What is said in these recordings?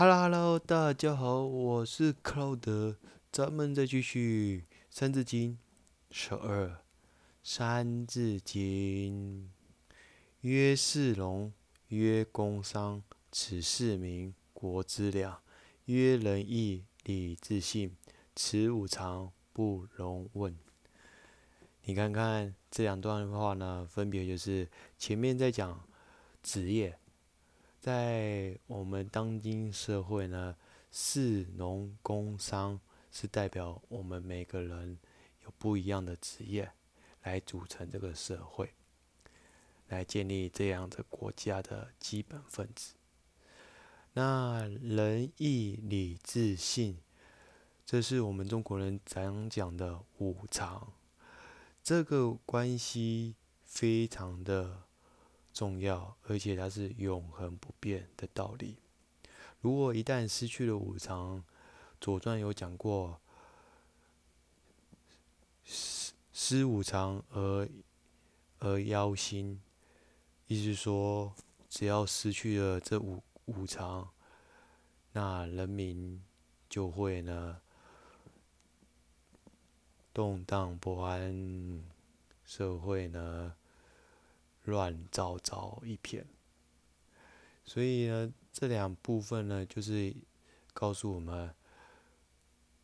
Hello，Hello，大家好，我是克劳德，咱们再继续《三字经》十二，《三字经》曰：士农，曰工商，此四民，国之良。曰仁义礼智信，此五常，不容紊。你看看这两段话呢，分别就是前面在讲职业。在我们当今社会呢，士农工商是代表我们每个人有不一样的职业，来组成这个社会，来建立这样的国家的基本分子。那仁义礼智信，这是我们中国人常讲的五常，这个关系非常的。重要，而且它是永恒不变的道理。如果一旦失去了五常，《左传》有讲过，失失五常而而妖心，意思说，只要失去了这五五常，那人民就会呢动荡不安，社会呢。乱糟糟一片，所以呢，这两部分呢，就是告诉我们，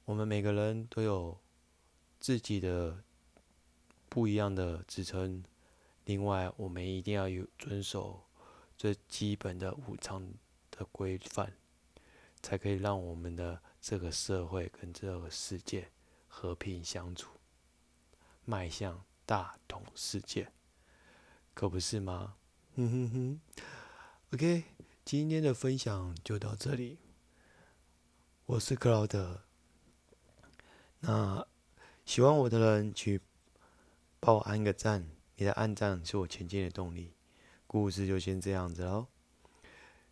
我们每个人都有自己的不一样的职称。另外，我们一定要有遵守最基本的武昌的规范，才可以让我们的这个社会跟这个世界和平相处，迈向大同世界。可不是吗？哼哼哼。OK，今天的分享就到这里。我是克劳德。那喜欢我的人，去帮我按个赞。你的按赞是我前进的动力。故事就先这样子喽。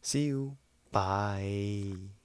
See you，bye。